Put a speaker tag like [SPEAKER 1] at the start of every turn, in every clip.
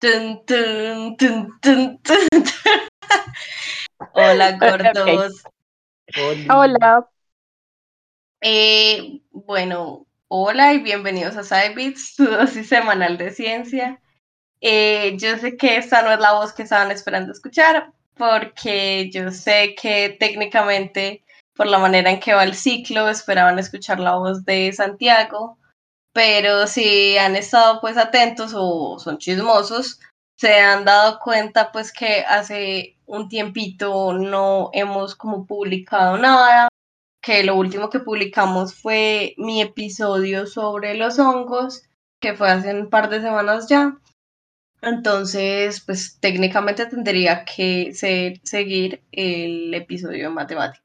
[SPEAKER 1] Tun, tun, tun, tun, tun. Hola, gordos.
[SPEAKER 2] Hola.
[SPEAKER 1] Eh, bueno, hola y bienvenidos a SciBits, tu dosis semanal de ciencia. Eh, yo sé que esta no es la voz que estaban esperando escuchar, porque yo sé que técnicamente, por la manera en que va el ciclo, esperaban escuchar la voz de Santiago, pero si han estado pues atentos o son chismosos, se han dado cuenta pues que hace un tiempito no hemos como publicado nada, que lo último que publicamos fue mi episodio sobre los hongos, que fue hace un par de semanas ya. Entonces, pues técnicamente tendría que seguir el episodio de matemática.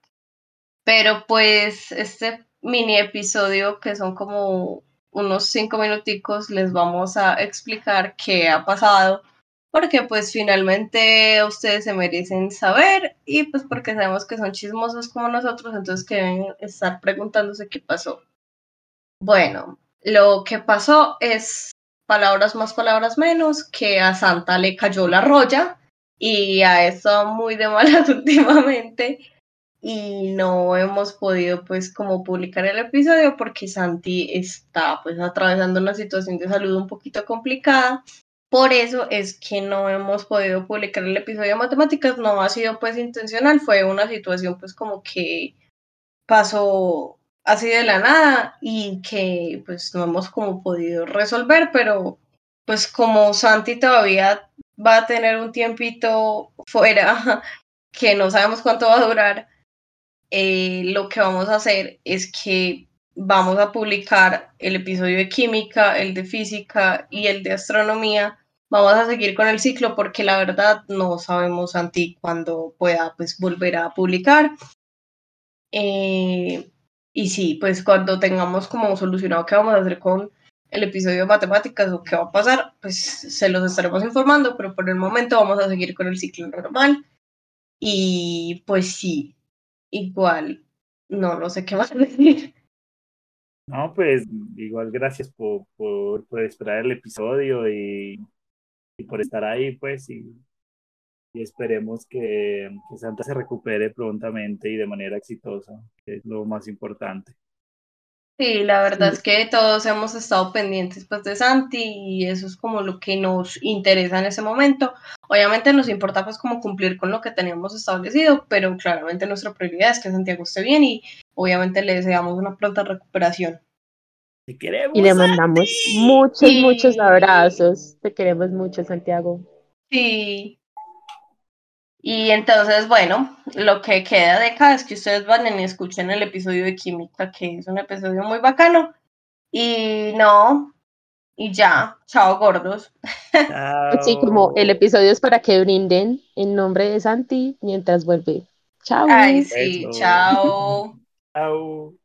[SPEAKER 1] Pero pues este mini episodio, que son como unos cinco minuticos, les vamos a explicar qué ha pasado porque pues finalmente ustedes se merecen saber y pues porque sabemos que son chismosos como nosotros, entonces que deben estar preguntándose qué pasó. Bueno, lo que pasó es palabras más, palabras menos, que a Santa le cayó la roya y a eso muy de malas últimamente y no hemos podido pues como publicar el episodio porque Santi está pues atravesando una situación de salud un poquito complicada. Por eso es que no hemos podido publicar el episodio de matemáticas, no ha sido pues intencional, fue una situación pues como que pasó así de la nada y que pues no hemos como podido resolver, pero pues como Santi todavía va a tener un tiempito fuera que no sabemos cuánto va a durar, eh, lo que vamos a hacer es que vamos a publicar el episodio de química, el de física y el de astronomía vamos a seguir con el ciclo porque la verdad no sabemos Santi cuándo pueda pues volver a publicar. Eh, y sí, pues cuando tengamos como solucionado qué vamos a hacer con el episodio de matemáticas o qué va a pasar, pues se los estaremos informando, pero por el momento vamos a seguir con el ciclo normal. Y pues sí, igual, no, no sé qué más decir.
[SPEAKER 3] No, pues igual gracias por, por, por esperar el episodio y y por estar ahí, pues, y, y esperemos que, que, Santa se recupere prontamente y de manera exitosa, que es lo más importante.
[SPEAKER 1] Sí, la verdad es que todos hemos estado pendientes pues de Santi y eso es como lo que nos interesa en ese momento. Obviamente nos importa pues como cumplir con lo que teníamos establecido, pero claramente nuestra prioridad es que Santiago esté bien y obviamente le deseamos una pronta recuperación.
[SPEAKER 3] Te queremos.
[SPEAKER 2] Y le mandamos muchos, muchos abrazos. Te queremos mucho, Santiago.
[SPEAKER 1] Sí. Y entonces, bueno, lo que queda de acá es que ustedes van y escuchen el episodio de Química, que es un episodio muy bacano. Y no, y ya, chao gordos.
[SPEAKER 2] Así como el episodio es para que brinden en nombre de Santi mientras vuelve. Chao.
[SPEAKER 1] Ay, sí, chao.
[SPEAKER 3] chao.